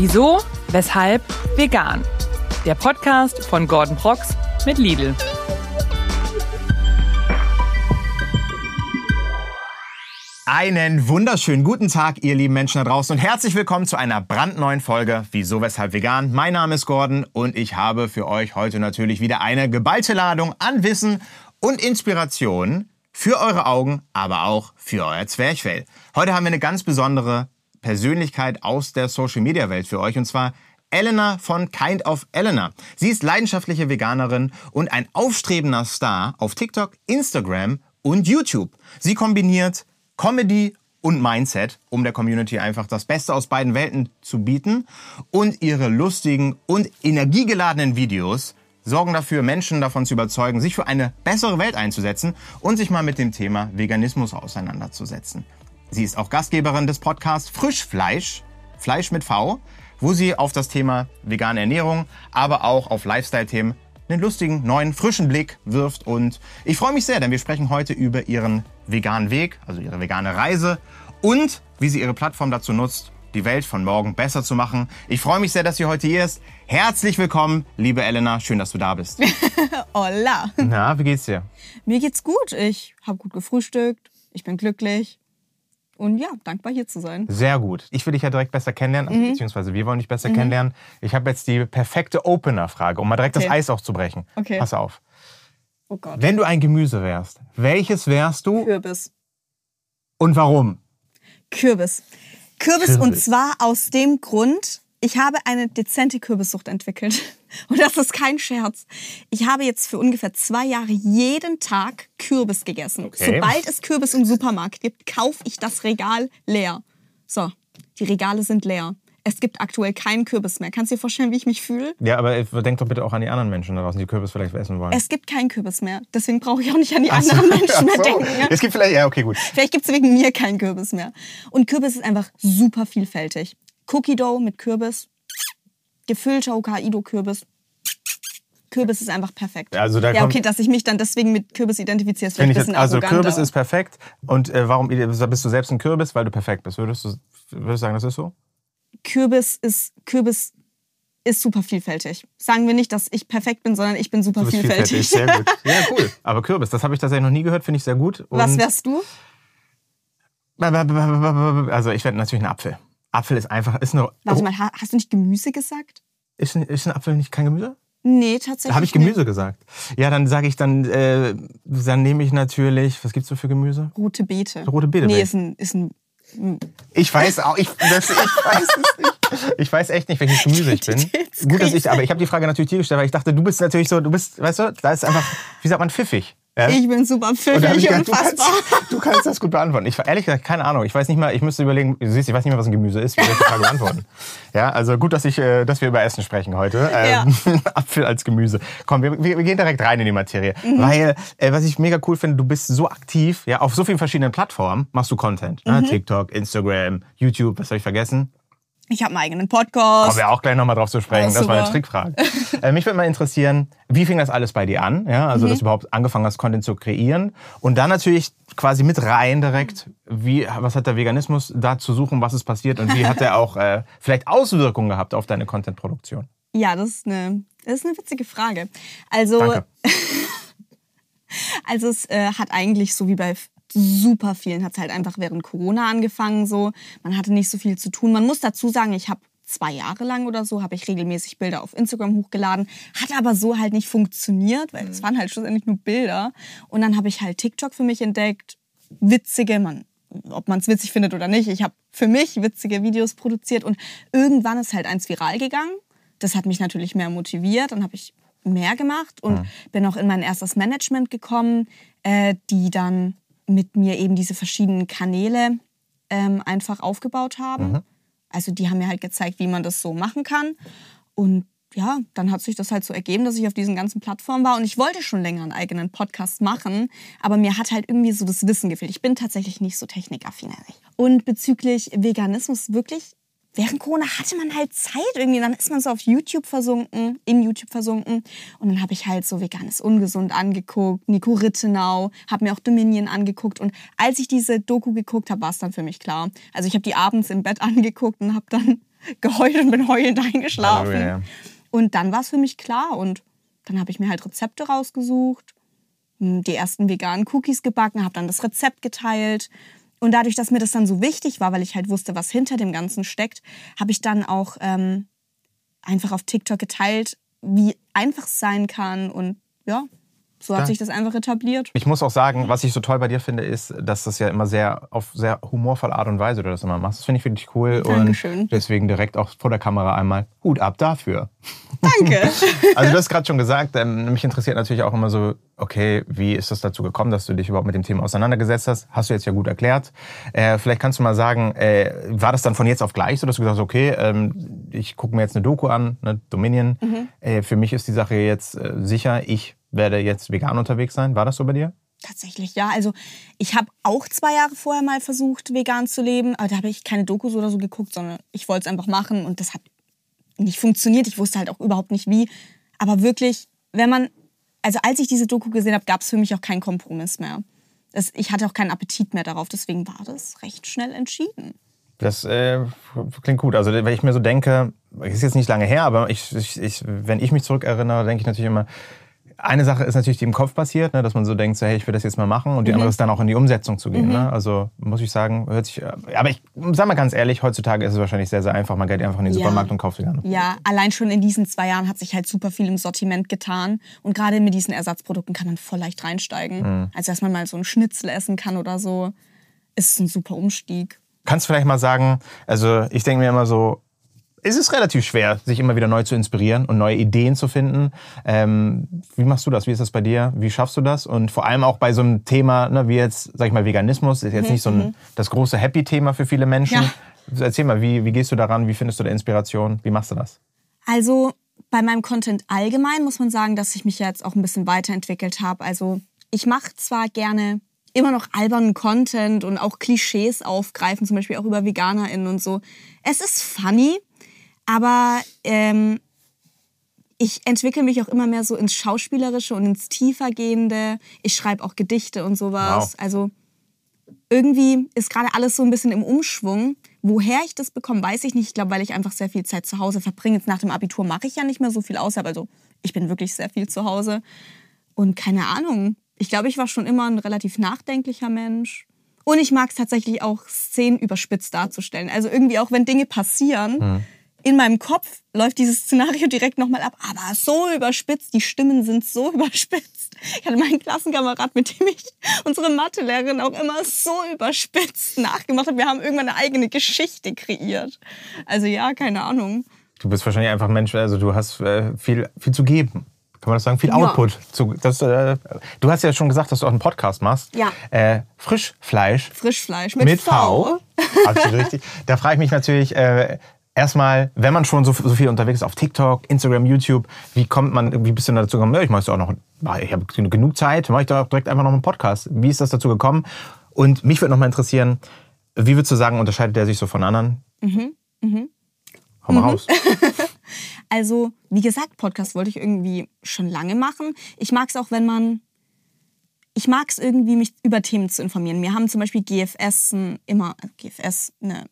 Wieso, weshalb, vegan. Der Podcast von Gordon Prox mit Lidl. Einen wunderschönen guten Tag, ihr lieben Menschen da draußen und herzlich willkommen zu einer brandneuen Folge Wieso, Weshalb Vegan. Mein Name ist Gordon und ich habe für euch heute natürlich wieder eine geballte Ladung an Wissen und Inspiration für eure Augen, aber auch für euer Zwerchfell. Heute haben wir eine ganz besondere Persönlichkeit aus der Social Media Welt für euch und zwar Elena von Kind of Elena. Sie ist leidenschaftliche Veganerin und ein aufstrebender Star auf TikTok, Instagram und YouTube. Sie kombiniert Comedy und Mindset, um der Community einfach das Beste aus beiden Welten zu bieten. Und ihre lustigen und energiegeladenen Videos sorgen dafür, Menschen davon zu überzeugen, sich für eine bessere Welt einzusetzen und sich mal mit dem Thema Veganismus auseinanderzusetzen. Sie ist auch Gastgeberin des Podcasts Frischfleisch, Fleisch mit V, wo sie auf das Thema vegane Ernährung, aber auch auf Lifestyle-Themen einen lustigen, neuen, frischen Blick wirft. Und ich freue mich sehr, denn wir sprechen heute über ihren veganen Weg, also ihre vegane Reise und wie sie ihre Plattform dazu nutzt, die Welt von morgen besser zu machen. Ich freue mich sehr, dass sie heute hier ist. Herzlich willkommen, liebe Elena. Schön, dass du da bist. Hola. Na, wie geht's dir? Mir geht's gut. Ich habe gut gefrühstückt. Ich bin glücklich. Und ja, dankbar hier zu sein. Sehr gut. Ich will dich ja direkt besser kennenlernen, also, beziehungsweise wir wollen dich besser kennenlernen. Ich habe jetzt die perfekte Opener-Frage, um mal direkt Okay. das Eis aufzubrechen. Okay. Pass auf. Oh Gott. Wenn du ein Gemüse wärst, welches wärst du Kürbis. und warum? Kürbis. Kürbis. Kürbis. und zwar aus dem Grund, ich habe eine dezente Kürbissucht entwickelt. Und das ist kein Scherz. Ich habe jetzt für ungefähr zwei Jahre jeden Tag Kürbis gegessen. Okay. Sobald es Kürbis im Supermarkt gibt, kaufe ich das Regal leer. So, die Regale sind leer. Es gibt aktuell keinen Kürbis mehr. Kannst du dir vorstellen, wie ich mich fühle? Ja, aber denk doch bitte auch an die anderen Menschen da draußen, die Kürbis vielleicht essen wollen. Es gibt keinen Kürbis mehr. Deswegen brauche ich auch nicht an die so. anderen Menschen mehr so. denken. Es gibt vielleicht, ja, okay, gut. Vielleicht gibt es wegen mir keinen Kürbis mehr. Und Kürbis ist einfach super vielfältig. Cookie Dough mit Kürbis, gefüllter Hokkaido-Kürbis. Kürbis ist einfach perfekt. Also da ja, okay, dass ich mich dann deswegen mit Kürbis identifiziere, ist vielleicht ich ein jetzt, bisschen also arroganter. Kürbis ist perfekt. Und äh, warum bist du selbst ein Kürbis? Weil du perfekt bist. Würdest du, würdest du sagen, das ist so? Kürbis ist Kürbis ist super vielfältig. Sagen wir nicht, dass ich perfekt bin, sondern ich bin super bist vielfältig. Sehr gut. Ja, cool. Aber Kürbis, das habe ich tatsächlich noch nie gehört, finde ich sehr gut. Und Was wärst du? Also ich werde natürlich ein Apfel. Apfel ist einfach, ist eine, Warte mal, ha- hast du nicht Gemüse gesagt? ist ein, ist ein Apfel nicht kein Gemüse? Nee, tatsächlich. Da habe ich nicht. Gemüse gesagt. Ja, dann sage ich dann, äh, dann nehme ich natürlich, was gibt's so für Gemüse? Rote Beete. Rote Beete Nee, ist ein, ist ein Ich weiß auch, ich, das, ich weiß es nicht. Ich weiß echt nicht, welches Gemüse ich bin. Gut, dass ich, aber ich habe die Frage natürlich dir gestellt, weil ich dachte, du bist natürlich so, du bist, weißt du, da ist einfach, wie sagt man, pfiffig. Ja? Ich bin super Und pfiffig, gedacht, du, kannst, unfassbar. du kannst das gut beantworten. Ich ehrlich gesagt, keine Ahnung. Ich weiß nicht mal, ich müsste überlegen, du siehst, ich weiß nicht mehr, was ein Gemüse ist. Wie soll ich die Frage beantworten? Ja, also gut, dass, ich, äh, dass wir über Essen sprechen heute. Ähm, Apfel als Gemüse. Komm, wir, wir wir gehen direkt rein in die Materie. Mhm. Weil, äh, was ich mega cool finde, du bist so aktiv, ja, auf so vielen verschiedenen Plattformen machst du Content. Mhm. Ne? TikTok, Instagram, YouTube, was habe ich vergessen? Ich habe einen eigenen Podcast. Kommen wir auch gleich nochmal drauf zu sprechen. Das war eine. Trickfrage. äh, mich würde mal interessieren, wie fing das alles bei dir an? Ja, also, Mhm. dass du überhaupt angefangen hast, Content zu kreieren. Und dann natürlich quasi mit rein direkt, wie, was hat der Veganismus da zu suchen, was ist passiert und wie hat er auch äh, vielleicht Auswirkungen gehabt auf deine Content-Produktion? Ja, das ist eine, das ist eine witzige Frage. Also, also es äh, hat eigentlich so wie bei super vielen hat es halt einfach während Corona angefangen so. Man hatte nicht so viel zu tun. Man muss dazu sagen, ich habe zwei Jahre lang oder so habe ich regelmäßig Bilder auf Instagram hochgeladen, hat aber so halt nicht funktioniert, weil es waren halt schlussendlich nur Bilder. Und dann habe ich halt TikTok für mich entdeckt, witzige, man ob man es witzig findet oder nicht. Ich habe für mich witzige Videos produziert und irgendwann ist halt eins viral gegangen. Das hat mich natürlich mehr motiviert. Dann habe ich mehr gemacht und bin auch in mein erstes Management gekommen, äh, die dann mit mir eben diese verschiedenen Kanäle ähm, einfach aufgebaut haben. Also die haben mir halt gezeigt, wie man das so machen kann. Und ja, dann hat sich das halt so ergeben, dass ich auf diesen ganzen Plattformen war und ich wollte schon länger einen eigenen Podcast machen, aber mir hat halt irgendwie so das Wissen gefehlt. Ich bin tatsächlich nicht so technikaffin. Und bezüglich Veganismus wirklich, während Corona hatte man halt Zeit irgendwie, dann ist man so auf YouTube versunken, in YouTube versunken und dann habe ich halt so veganes Ungesund angeguckt, Nico Rittenau, habe mir auch Dominion angeguckt und als ich diese Doku geguckt habe, war es dann für mich klar. Also ich habe die abends im Bett angeguckt und habe dann geheult und bin heulend eingeschlafen. Und dann war es für mich klar und dann habe ich mir halt Rezepte rausgesucht, m, die ersten veganen Cookies gebacken, habe dann das Rezept geteilt. Und dadurch, dass mir das dann so wichtig war, weil ich halt wusste, was hinter dem Ganzen steckt, habe ich dann auch ähm, einfach auf TikTok geteilt, wie einfach es sein kann. Und ja, so hat sich das einfach etabliert. Ich muss auch sagen, was ich so toll bei dir finde, ist, dass das ja immer sehr auf sehr humorvolle Art und Weise du das immer machst. Das finde ich wirklich cool. Dankeschön. Und deswegen direkt auch vor der Kamera einmal Hut ab dafür. Danke. Also du hast gerade schon gesagt, ähm, mich interessiert natürlich auch immer so, okay, wie ist das dazu gekommen, dass du dich überhaupt mit dem Thema auseinandergesetzt hast? Hast du jetzt ja gut erklärt. Äh, vielleicht kannst du mal sagen, äh, war das dann von jetzt auf gleich so, dass du gesagt hast, okay, ähm, ich gucke mir jetzt eine Doku an, ne, Dominion. Äh, für mich ist die Sache jetzt äh, sicher, ich werde jetzt vegan unterwegs sein. War das so bei dir? Tatsächlich, ja. Also ich habe auch zwei Jahre vorher mal versucht, vegan zu leben, aber da habe ich keine Dokus oder so geguckt, sondern ich wollte es einfach machen und das hat nicht funktioniert. Ich wusste halt auch überhaupt nicht wie. Aber wirklich, wenn man, also als ich diese Doku gesehen habe, gab es für mich auch keinen Kompromiss mehr. Das, ich hatte auch keinen Appetit mehr darauf, deswegen war das recht schnell entschieden. Das äh, klingt gut. Also wenn ich mir so denke, ist jetzt nicht lange her, aber ich, ich, ich, wenn ich mich zurückerinnere, denke ich natürlich immer, eine Sache ist natürlich, die im Kopf passiert, ne, dass man so denkt, so, hey, ich will das jetzt mal machen. Und die andere ist dann auch in die Umsetzung zu gehen. Ne? Also muss ich sagen, hört sich. äh, Aber ich sag mal ganz ehrlich, heutzutage ist es wahrscheinlich sehr, sehr einfach. Man geht einfach in den Ja. Supermarkt und kauft vegan. Ja, allein schon in diesen zwei Jahren hat sich halt super viel im Sortiment getan. Und gerade mit diesen Ersatzprodukten kann man voll leicht reinsteigen. Also, dass man mal so einen Schnitzel essen kann oder so, ist ein super Umstieg. Kannst du vielleicht mal sagen, also ich denke mir immer so, es ist relativ schwer, sich immer wieder neu zu inspirieren und neue Ideen zu finden. Ähm, wie machst du das? Wie ist das bei dir? Wie schaffst du das? Und vor allem auch bei so einem Thema, ne, wie jetzt, sag ich mal, Veganismus, ist jetzt nicht so ein, das große Happy-Thema für viele Menschen. Erzähl mal, wie, wie gehst du daran? Wie findest du da Inspiration? Wie machst du das? Also bei meinem Content allgemein muss man sagen, dass ich mich jetzt auch ein bisschen weiterentwickelt habe. Also ich mache zwar gerne immer noch albernen Content und auch Klischees aufgreifen, zum Beispiel auch über VeganerInnen und so. Es ist funny, aber ähm, ich entwickle mich auch immer mehr so ins Schauspielerische und ins Tiefergehende. Ich schreibe auch Gedichte und sowas. Wow. Also irgendwie ist gerade alles so ein bisschen im Umschwung. Woher ich das bekomme, weiß ich nicht. Ich glaube, weil ich einfach sehr viel Zeit zu Hause verbringe. Jetzt nach dem Abitur mache ich ja nicht mehr so viel außerhalb. Also ich bin wirklich sehr viel zu Hause. Und keine Ahnung. Ich glaube, ich war schon immer ein relativ nachdenklicher Mensch. Und ich mag es tatsächlich auch, Szenen überspitzt darzustellen. Also irgendwie auch, wenn Dinge passieren, in meinem Kopf läuft dieses Szenario direkt nochmal ab. Aber so überspitzt, die Stimmen sind so überspitzt. Ich hatte meinen Klassenkamerad, mit dem ich unsere Mathelehrerin auch immer so überspitzt nachgemacht habe. Wir haben irgendwann eine eigene Geschichte kreiert. Also ja, keine Ahnung. Du bist wahrscheinlich einfach ein Mensch, also du hast äh, viel, viel zu geben. Kann man das sagen? Viel Ja. Output. Zu, das, äh, du hast ja schon gesagt, dass du auch einen Podcast machst. Ja. Äh, Frischfleisch Frischfleisch mit, mit v. V. Absolut richtig. Da frage ich mich natürlich äh, erstmal, wenn man schon so, so viel unterwegs ist auf TikTok, Instagram, YouTube, wie kommt man, wie bist du dazu gekommen? Ja, ich mache auch noch, ich habe genug Zeit, mache ich da auch direkt einfach noch einen Podcast. Wie ist das dazu gekommen? Und mich würde noch mal interessieren, wie würdest du sagen, unterscheidet der sich so von anderen? Mhm. Hau mal raus. Also, wie gesagt, Podcast wollte ich irgendwie schon lange machen. Ich mag es auch, wenn man. Ich mag es irgendwie, mich über Themen zu informieren. Wir haben zum Beispiel GFS immer, GFS, eine,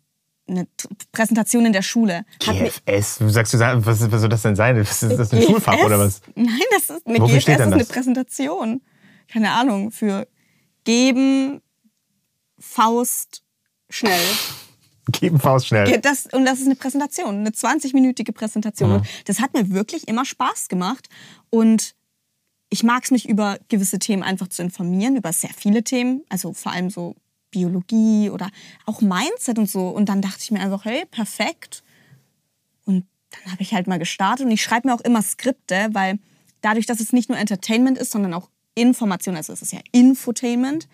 eine Präsentation in der Schule. GFS, du sagst, du was, was soll das denn sein? Ist das ein Schulfach oder was? Nein, das ist eine Wofür GFS ist eine? Präsentation. Keine Ahnung, für geben, Faust, schnell. Geben Faust schnell. Das, und das ist eine Präsentation, eine 20-minütige Präsentation. Mhm. Das hat mir wirklich immer Spaß gemacht. Und ich mag es mich über gewisse Themen einfach zu informieren, über sehr viele Themen, also vor allem so Biologie oder auch Mindset und so. Und dann dachte ich mir einfach, hey, perfekt. Und dann habe ich halt mal gestartet und ich schreibe mir auch immer Skripte, weil dadurch, dass es nicht nur Entertainment ist, sondern auch Information, also es ist ja Infotainment,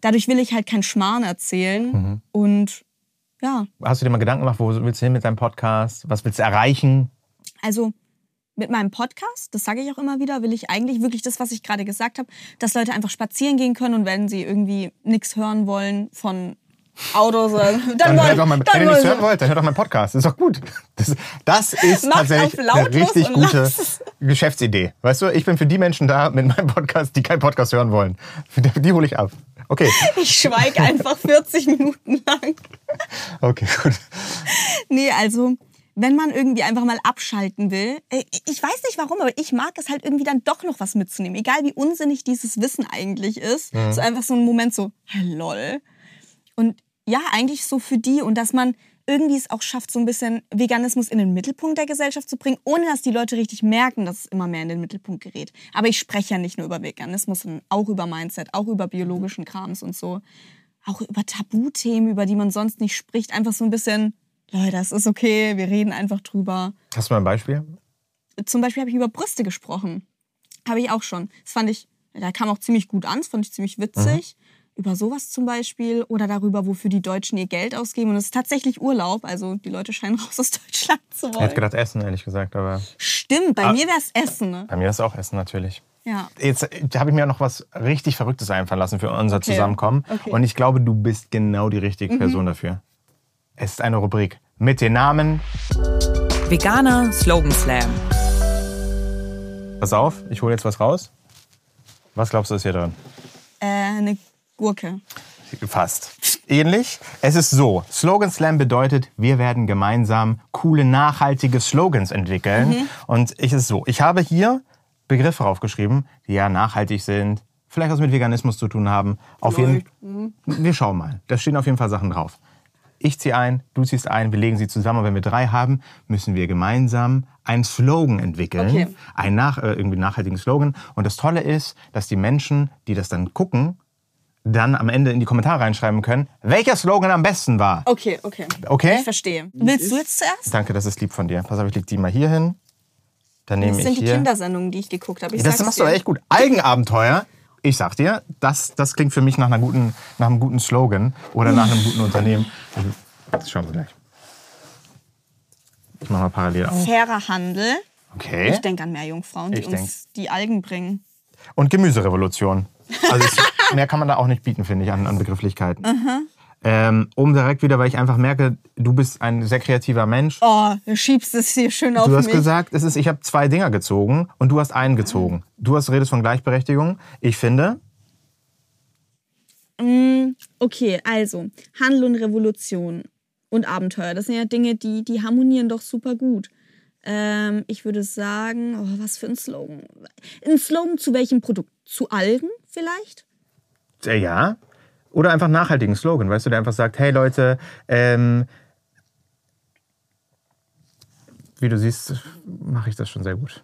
dadurch will ich halt keinen Schmarrn erzählen. Mhm. Und ja, Hast du dir mal Gedanken gemacht, wo willst du hin mit deinem Podcast? Was willst du erreichen? Also mit meinem Podcast, das sage ich auch immer wieder, will ich eigentlich wirklich das, was ich gerade gesagt habe, dass Leute einfach spazieren gehen können und wenn sie irgendwie nichts hören wollen von Autos, dann, Dann wollen, hört doch dann wenn ihr nichts sie- hören wollt, dann hört doch meinen Podcast. Das ist doch gut. Das, das ist Macht tatsächlich eine richtig gute. Geschäftsidee. Weißt du, ich bin für die Menschen da mit meinem Podcast, die keinen Podcast hören wollen. Die, die hole ich ab. Okay, Ich schweige einfach 40 Minuten lang. okay, gut. Nee, also wenn man irgendwie einfach mal abschalten will. Äh, Ich weiß nicht warum, aber ich mag es halt irgendwie dann doch noch was mitzunehmen. Egal wie unsinnig dieses Wissen eigentlich ist. So einfach so ein Moment so, hey, lol. Und ja, eigentlich so für die und dass man irgendwie es auch schafft, so ein bisschen Veganismus in den Mittelpunkt der Gesellschaft zu bringen, ohne dass die Leute richtig merken, dass es immer mehr in den Mittelpunkt gerät. Aber ich spreche ja nicht nur über Veganismus, sondern auch über Mindset, auch über biologischen Krams und so. Auch über Tabuthemen, über die man sonst nicht spricht. Einfach so ein bisschen, Leute, das ist okay, wir reden einfach drüber. Hast du mal ein Beispiel? Zum Beispiel habe ich über Brüste gesprochen. Habe ich auch schon. Das fand ich, da kam auch ziemlich gut an, das fand ich ziemlich witzig. Über sowas zum Beispiel oder darüber, wofür die Deutschen ihr Geld ausgeben. Und es ist tatsächlich Urlaub, also die Leute scheinen raus aus Deutschland zu Ich wollen. hätte gedacht Essen, ehrlich gesagt, aber Stimmt, bei Ah. mir wäre es Essen. Ne? bei mir ist auch Essen natürlich. Ja. Jetzt habe ich mir noch was richtig Verrücktes einfallen lassen für unser Zusammenkommen. Okay. Mhm. Und ich glaube, du bist genau die richtige Person dafür. Es ist eine Rubrik mit den Namen. Veganer Slogan Slam. Pass auf, ich hole jetzt was raus. Was glaubst du, ist hier drin? Äh, eine Gurke. Fast. Ähnlich. Es ist so, Slogan Slam bedeutet, wir werden gemeinsam coole, nachhaltige Slogans entwickeln. Mhm. Und ich ist so, ich habe hier Begriffe aufgeschrieben, die ja nachhaltig sind, vielleicht was mit Veganismus zu tun haben. Auf jeden Mhm. Wir schauen mal. Da stehen auf jeden Fall Sachen drauf. Ich ziehe ein, du ziehst ein, wir legen sie zusammen. Und wenn wir drei haben, müssen wir gemeinsam einen Slogan entwickeln. Okay. Einen nach, äh, irgendwie nachhaltigen Slogan. Und das Tolle ist, dass die Menschen, die das dann gucken, dann am Ende in die Kommentare reinschreiben können, welcher Slogan am besten war. Okay, okay. Okay? Ich verstehe. Willst du jetzt zuerst? Danke, das ist lieb von dir. Pass auf, ich leg die mal hier hin. Dann nehme Das ich sind die hier. Kindersendungen, die ich geguckt habe. Ich das sag's machst du dir. echt gut. Algenabenteuer. Ich sag dir, das, das klingt für mich nach, einer guten, nach einem guten Slogan oder nach einem guten Unternehmen. Das schauen wir gleich. Ich mach mal parallel auf. Fairer Handel. Okay. Ich denke an mehr Jungfrauen, die Ich uns die Algen bringen. Und Gemüserevolution. Also es, mehr kann man da auch nicht bieten, finde ich, an, an Begrifflichkeiten. Ähm, um direkt wieder, weil ich einfach merke, du bist ein sehr kreativer Mensch. Oh, du schiebst es hier schön auf Du hast mich. gesagt, es ist, ich habe zwei Dinger gezogen und du hast einen gezogen. Du hast redest von Gleichberechtigung. Ich finde, Okay, also Handel und Revolution und Abenteuer, das sind ja Dinge, die, die harmonieren doch super gut. Ähm, ich würde sagen, oh, was für ein Slogan. Ein Slogan zu welchem Produkt? Zu Algen vielleicht? äh, ja. Oder einfach nachhaltigen Slogan, weißt du, der einfach sagt, hey Leute, ähm, wie du siehst, mache ich das schon sehr gut.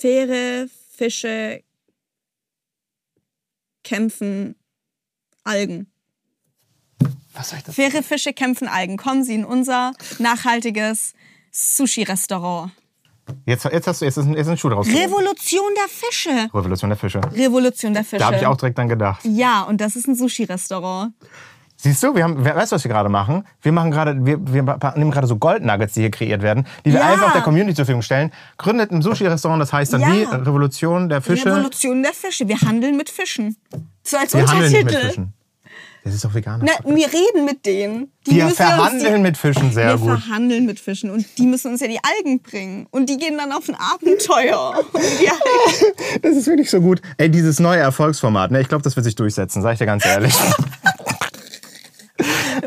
Faire Fische kämpfen Algen. Was soll ich das? Faire Fische kämpfen Algen. Kommen Sie in unser nachhaltiges Sushi-Restaurant. Jetzt, jetzt hast du jetzt ist ein, jetzt ist ein Schuh draus. Revolution der Fische. Revolution der Fische. Revolution der Fische. Da habe ich auch direkt dann gedacht. Ja, und das ist ein Sushi-Restaurant. Siehst du, wir haben, weißt du, was wir gerade machen? Wir machen gerade, wir, wir nehmen gerade so Goldnuggets, die hier kreiert werden, die wir Ja. einfach der Community zur Verfügung stellen. Gründet ein Sushi-Restaurant, das heißt dann Ja. wie Revolution der Fische. Revolution der Fische. Wir handeln mit Fischen. So als wir handeln Untertitel. nicht mit Fischen. Das ist doch veganer. Na, wir reden mit denen. Die wir verhandeln uns mit Fischen die, sehr wir gut. verhandeln mit Fischen und die müssen uns ja die Algen bringen. Und die gehen dann auf ein Abenteuer. Die Das ist wirklich so gut. Ey, dieses neue Erfolgsformat, ne? Ich glaube, das wird sich durchsetzen, sag ich dir ganz ehrlich.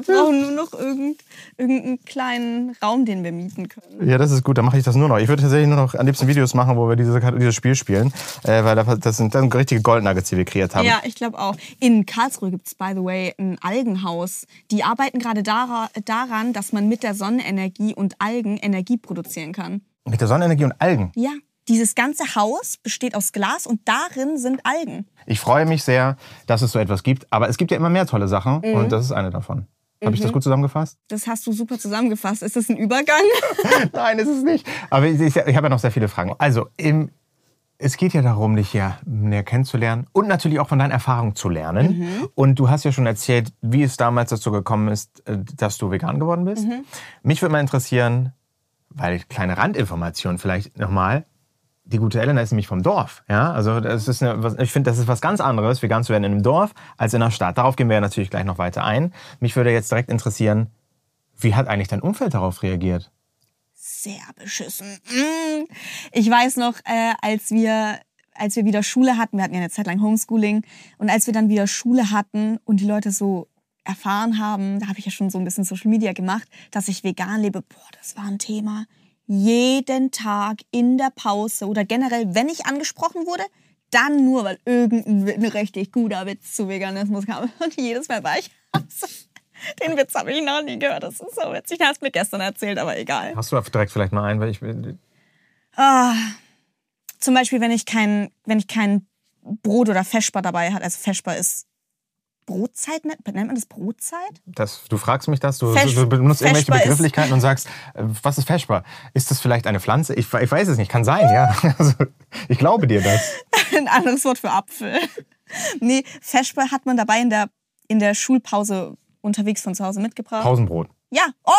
wir brauchen nur noch irgend, irgendeinen kleinen Raum, den wir mieten können. ja, das ist gut, dann mache ich das nur noch. Ich würde tatsächlich nur noch am liebsten Videos machen, wo wir diese, dieses Spiel spielen. Äh, weil das- das sind dann richtige Goldnuggets, die wir kreiert haben. Ja, ich glaube auch. In Karlsruhe gibt es, by the way, ein Algenhaus. Die arbeiten gerade dara daran, dass man mit der Sonnenenergie und Algen Energie produzieren kann. Mit der Sonnenenergie und Algen. Ja, dieses ganze Haus besteht aus Glas und darin sind Algen. Ich freue mich sehr, dass es so etwas gibt. Aber es gibt ja immer mehr tolle Sachen Mhm. und das ist eine davon. Habe ich das gut zusammengefasst? Das hast du super zusammengefasst. Ist das ein Übergang? Nein, ist es nicht. Aber ich, ich, ich habe ja noch sehr viele Fragen. Also, im, es geht ja darum, dich ja näher kennenzulernen und natürlich auch von deinen Erfahrungen zu lernen. Und du hast ja schon erzählt, wie es damals dazu gekommen ist, äh, dass du vegan geworden bist. Mich würde mal interessieren, weil kleine Randinformation vielleicht nochmal. Die gute Elena ist nämlich vom Dorf. Ja? Also das ist eine, ich finde, das ist was ganz anderes, vegan zu werden in einem Dorf, als in einer Stadt. Darauf gehen wir natürlich gleich noch weiter ein. Mich würde jetzt direkt interessieren, wie hat eigentlich dein Umfeld darauf reagiert? Sehr beschissen. Mm. Ich weiß noch, äh, als wir als wir wieder Schule hatten, wir hatten ja eine Zeit lang Homeschooling, und als wir dann wieder Schule hatten und die Leute so erfahren haben, da habe ich ja schon so ein bisschen Social Media gemacht, dass ich vegan lebe, boah, das war ein Thema. Jeden Tag in der Pause oder generell, wenn ich angesprochen wurde, dann nur, weil irgendein richtig guter Witz zu Veganismus kam. Und jedes Mal war ich, den Witz habe ich noch nie gehört. Das ist so witzig. Den hast du mir gestern erzählt, aber egal. Hast du direkt vielleicht mal einen, weil ich. Ah, zum Beispiel, wenn ich kein, wenn ich kein Brot oder Feschbar dabei hat. Also Feschbar ist Brotzeit, nennt man das Brotzeit? Das, du fragst mich das, du, Fesch- du benutzt irgendwelche Feschbar Begrifflichkeiten und sagst, äh, was ist Feschbar? Ist das vielleicht eine Pflanze? Ich, ich weiß es nicht, kann sein, ja. Also, ich glaube dir das. Ein anderes Wort für Apfel. Nee, Feschbar hat man dabei in der, in der Schulpause unterwegs von zu Hause mitgebracht. Pausenbrot. Ja, oh,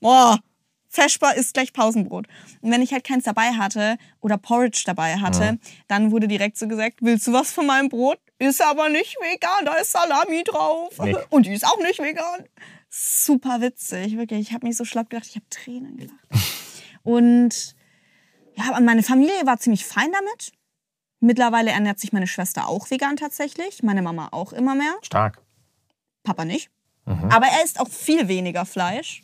oh, Feschbar ist gleich Pausenbrot. Und wenn ich halt keins dabei hatte oder Porridge dabei hatte, dann wurde direkt so gesagt, willst du was von meinem Brot? Ist aber nicht vegan, da ist Salami drauf. Nee. Und die ist auch nicht vegan. Super witzig, wirklich. Ich habe mich so schlapp gedacht, ich habe Tränen gelacht. Und ja, meine Familie war ziemlich fein damit. Mittlerweile ernährt sich meine Schwester auch vegan tatsächlich, meine Mama auch immer mehr. Stark. Papa nicht. Aber er isst auch viel weniger Fleisch.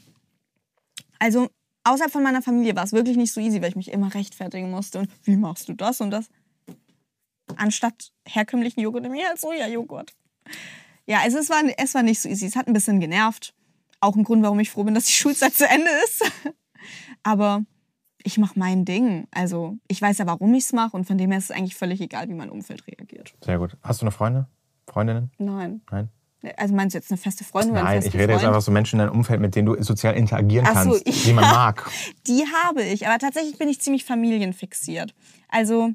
Also außerhalb von meiner Familie war es wirklich nicht so easy, weil ich mich immer rechtfertigen musste. Und wie machst du das und das? Anstatt herkömmlichen Joghurt nehme ich halt Sojajoghurt. Ja, also es war, es war nicht so easy. Es hat ein bisschen genervt. Auch ein Grund, warum ich froh bin, dass die Schulzeit zu Ende ist. Aber ich mache mein Ding. Also ich weiß ja, warum ich es mache. Und von dem her ist es eigentlich völlig egal, wie mein Umfeld reagiert. Sehr gut. Hast du eine Freundin? Freundinnen? Nein. Nein? Also meinst du jetzt eine feste Freundin oder einen Nein, ich rede jetzt Freund? einfach so Menschen in deinem Umfeld, mit denen du sozial interagieren Ach so, kannst, die man ja. mag. Die habe ich, aber tatsächlich bin ich ziemlich familienfixiert. Also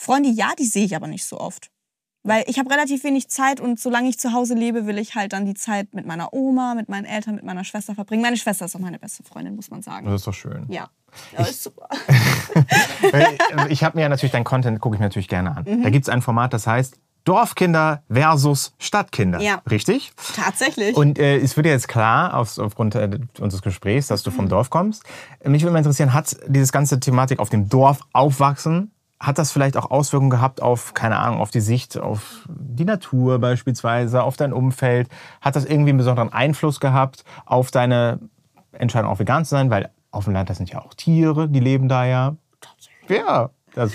Freunde, ja, die sehe ich aber nicht so oft. Weil ich habe relativ wenig Zeit und solange ich zu Hause lebe, will ich halt dann die Zeit mit meiner Oma, mit meinen Eltern, mit meiner Schwester verbringen. Meine Schwester ist auch meine beste Freundin, muss man sagen. Das ist doch schön. Ja, ja ist super. Ich habe mir ja natürlich dein Content, gucke ich mir natürlich gerne an. Mhm. Da gibt es ein Format, das heißt Dorfkinder versus Stadtkinder. Ja. Richtig? Tatsächlich. Und äh, es wird ja jetzt klar, aus, aufgrund äh, unseres Gesprächs, dass du vom Dorf kommst. Mich würde mal interessieren, hat dieses ganze Thematik auf dem Dorf aufwachsen, hat das vielleicht auch Auswirkungen gehabt auf, keine Ahnung, auf die Sicht, auf die Natur beispielsweise, auf dein Umfeld? Hat das irgendwie einen besonderen Einfluss gehabt auf deine Entscheidung, auch vegan zu sein? Weil auf dem Land, das sind ja auch Tiere, die leben da ja. Ja, das,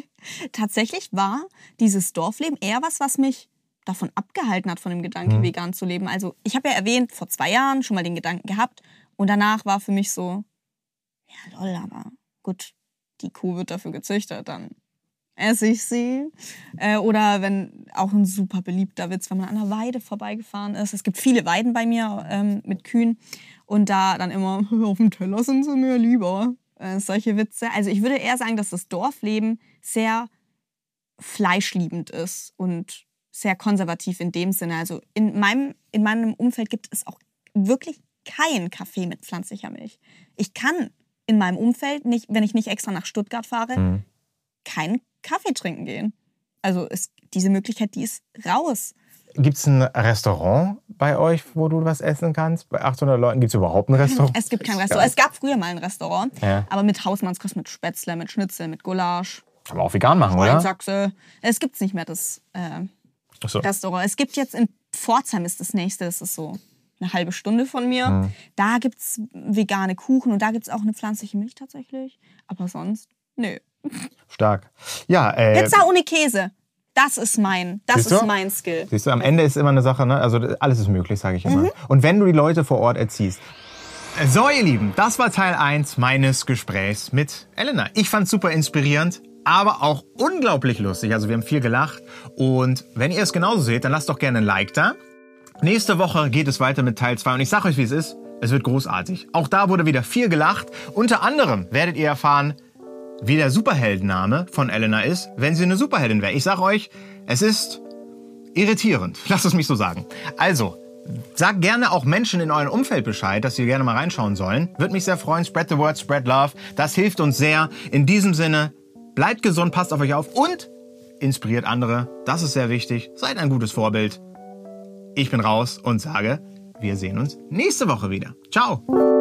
Tatsächlich war dieses Dorfleben eher was, was mich davon abgehalten hat, von dem Gedanken, Mhm. vegan zu leben. Also ich habe ja erwähnt, vor zwei Jahren schon mal den Gedanken gehabt und danach war für mich so, ja lol, aber gut, die Kuh wird dafür gezüchtet, dann esse ich sie. Äh, oder wenn auch ein super beliebter Witz, wenn man an einer Weide vorbeigefahren ist. Es gibt viele Weiden bei mir ähm, mit Kühen und da dann immer, auf dem Teller sind sie mir lieber. Äh, solche Witze. Also ich würde eher sagen, dass das Dorfleben sehr fleischliebend ist und sehr konservativ in dem Sinne. Also in meinem, in meinem Umfeld gibt es auch wirklich kein Kaffee mit pflanzlicher Milch. Ich kann in meinem Umfeld, nicht, wenn ich nicht extra nach Stuttgart fahre, Mhm. keinen Kaffee trinken gehen. Also ist diese Möglichkeit, die ist raus. Gibt es ein Restaurant bei euch, wo du was essen kannst? Bei 800 Leuten gibt es überhaupt ein Restaurant? Es gibt kein Restaurant. Es gab früher mal ein Restaurant, Ja. aber mit Hausmannskost, mit Spätzle, mit Schnitzel, mit Gulasch, Kann man auch vegan machen, oder? Es gibt's nicht mehr, das äh, so. Restaurant. Es gibt jetzt in Pforzheim ist das nächste, das ist so eine halbe Stunde von mir. Mhm. Da gibt's vegane Kuchen und da gibt's auch eine pflanzliche Milch tatsächlich. Aber sonst, nö. Stark. Ja, äh, Pizza ohne Käse. Das ist mein, das ist mein Skill. Siehst du, am Ende ist immer eine Sache, ne? Also alles ist möglich, sage ich immer. Mhm. Und wenn du die Leute vor Ort erziehst. So, ihr Lieben, das war Teil 1 meines Gesprächs mit Elena. Ich fand's super inspirierend, aber auch unglaublich lustig. Also wir haben viel gelacht. Und wenn ihr es genauso seht, dann lasst doch gerne ein Like da. Nächste Woche geht es weiter mit Teil 2 und ich sag euch, wie es ist. Es wird großartig. Auch da wurde wieder viel gelacht. Unter anderem werdet ihr erfahren, wie der Superheldenname von Elena ist, wenn sie eine Superheldin wäre. Ich sag euch, es ist irritierend. Lasst es mich so sagen. Also, sagt gerne auch Menschen in eurem Umfeld Bescheid, dass sie gerne mal reinschauen sollen. Würde mich sehr freuen. Spread the word, spread love. Das hilft uns sehr. In diesem Sinne, bleibt gesund, passt auf euch auf und inspiriert andere. Das ist sehr wichtig. Seid ein gutes Vorbild. Ich bin raus und sage, wir sehen uns nächste Woche wieder. Ciao.